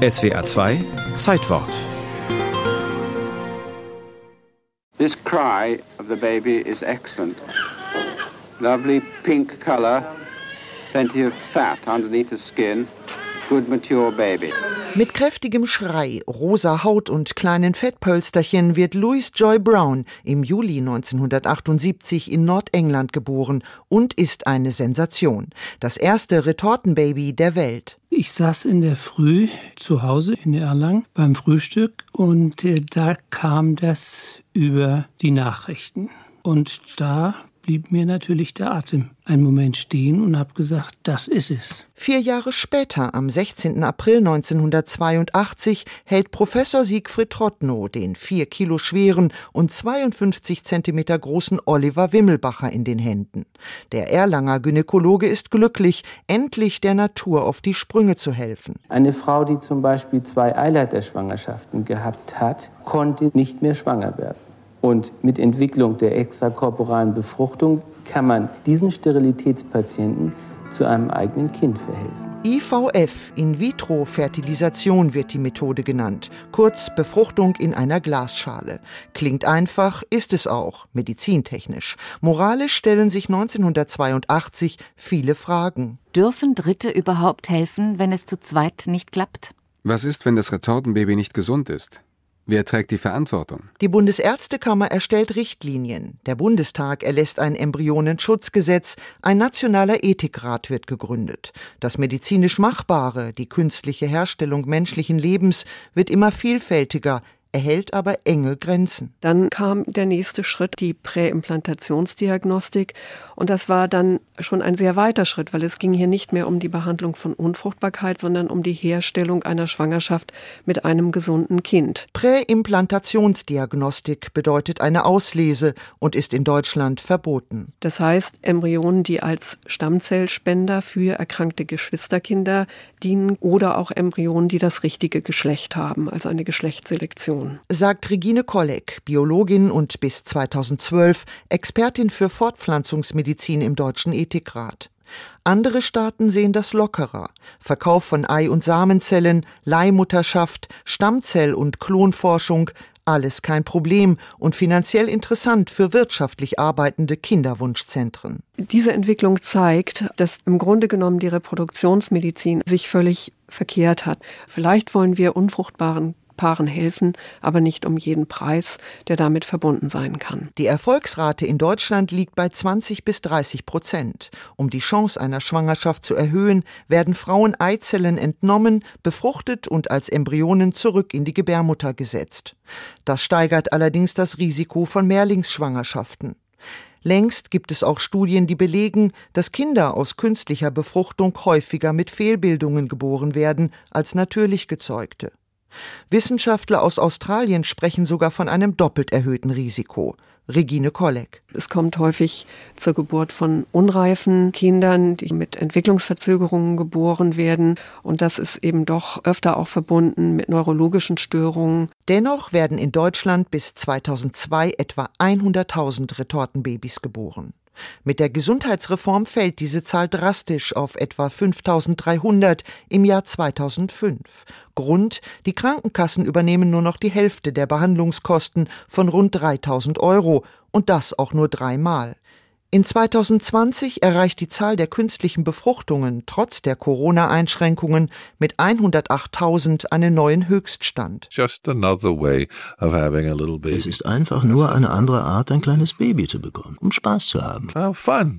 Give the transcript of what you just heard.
SWA 2 Zeitwort. This cry of the baby is excellent. Lovely pink color, plenty of fat underneath the skin, good mature baby. Mit kräftigem Schrei, rosa Haut und kleinen Fettpölsterchen wird Louis Joy Brown im Juli 1978 in Nordengland geboren und ist eine Sensation. Das erste Retortenbaby der Welt. Ich saß in der Früh zu Hause in Erlangen beim Frühstück und äh, da kam das über die Nachrichten. Und da blieb mir natürlich der Atem einen Moment stehen und habe gesagt, das ist es. Vier Jahre später, am 16. April 1982, hält Professor Siegfried Trottnow den vier Kilo schweren und 52 Zentimeter großen Oliver Wimmelbacher in den Händen. Der Erlanger Gynäkologe ist glücklich, endlich der Natur auf die Sprünge zu helfen. Eine Frau, die zum Beispiel zwei Eileiterschwangerschaften gehabt hat, konnte nicht mehr schwanger werden. Und mit Entwicklung der extrakorporalen Befruchtung kann man diesen Sterilitätspatienten zu einem eigenen Kind verhelfen. IVF, In-vitro-Fertilisation wird die Methode genannt, kurz Befruchtung in einer Glasschale. Klingt einfach, ist es auch, medizintechnisch. Moralisch stellen sich 1982 viele Fragen. Dürfen Dritte überhaupt helfen, wenn es zu zweit nicht klappt? Was ist, wenn das Retortenbaby nicht gesund ist? Wer trägt die Verantwortung? Die Bundesärztekammer erstellt Richtlinien. Der Bundestag erlässt ein Embryonenschutzgesetz. Ein nationaler Ethikrat wird gegründet. Das medizinisch Machbare, die künstliche Herstellung menschlichen Lebens, wird immer vielfältiger erhält aber enge Grenzen. Dann kam der nächste Schritt, die Präimplantationsdiagnostik. Und das war dann schon ein sehr weiter Schritt, weil es ging hier nicht mehr um die Behandlung von Unfruchtbarkeit, sondern um die Herstellung einer Schwangerschaft mit einem gesunden Kind. Präimplantationsdiagnostik bedeutet eine Auslese und ist in Deutschland verboten. Das heißt, Embryonen, die als Stammzellspender für erkrankte Geschwisterkinder dienen oder auch Embryonen, die das richtige Geschlecht haben, also eine Geschlechtsselektion. Frauen. Sagt Regine Kolleg, Biologin und bis 2012 Expertin für Fortpflanzungsmedizin im Deutschen Ethikrat. Andere Staaten sehen das lockerer. Verkauf von Ei- und Samenzellen, Leihmutterschaft, Stammzell- und Klonforschung, alles kein Problem und finanziell interessant für wirtschaftlich arbeitende Kinderwunschzentren. Diese Entwicklung zeigt, dass im Grunde genommen die Reproduktionsmedizin sich völlig verkehrt hat. Vielleicht wollen wir unfruchtbaren Paaren helfen, aber nicht um jeden Preis, der damit verbunden sein kann. Die Erfolgsrate in Deutschland liegt bei 20 bis 30 Prozent. Um die Chance einer Schwangerschaft zu erhöhen, werden Frauen Eizellen entnommen, befruchtet und als Embryonen zurück in die Gebärmutter gesetzt. Das steigert allerdings das Risiko von Mehrlingsschwangerschaften. Längst gibt es auch Studien, die belegen, dass Kinder aus künstlicher Befruchtung häufiger mit Fehlbildungen geboren werden als natürlich gezeugte. Wissenschaftler aus Australien sprechen sogar von einem doppelt erhöhten Risiko. Regine Kolleg. Es kommt häufig zur Geburt von unreifen Kindern, die mit Entwicklungsverzögerungen geboren werden. Und das ist eben doch öfter auch verbunden mit neurologischen Störungen. Dennoch werden in Deutschland bis 2002 etwa 100.000 Retortenbabys geboren. Mit der Gesundheitsreform fällt diese Zahl drastisch auf etwa 5300 im Jahr 2005. Grund, die Krankenkassen übernehmen nur noch die Hälfte der Behandlungskosten von rund 3000 Euro und das auch nur dreimal. In 2020 erreicht die Zahl der künstlichen Befruchtungen trotz der Corona-Einschränkungen mit 108.000 einen neuen Höchststand. Es ist einfach nur eine andere Art, ein kleines Baby zu bekommen, um Spaß zu haben. Have fun.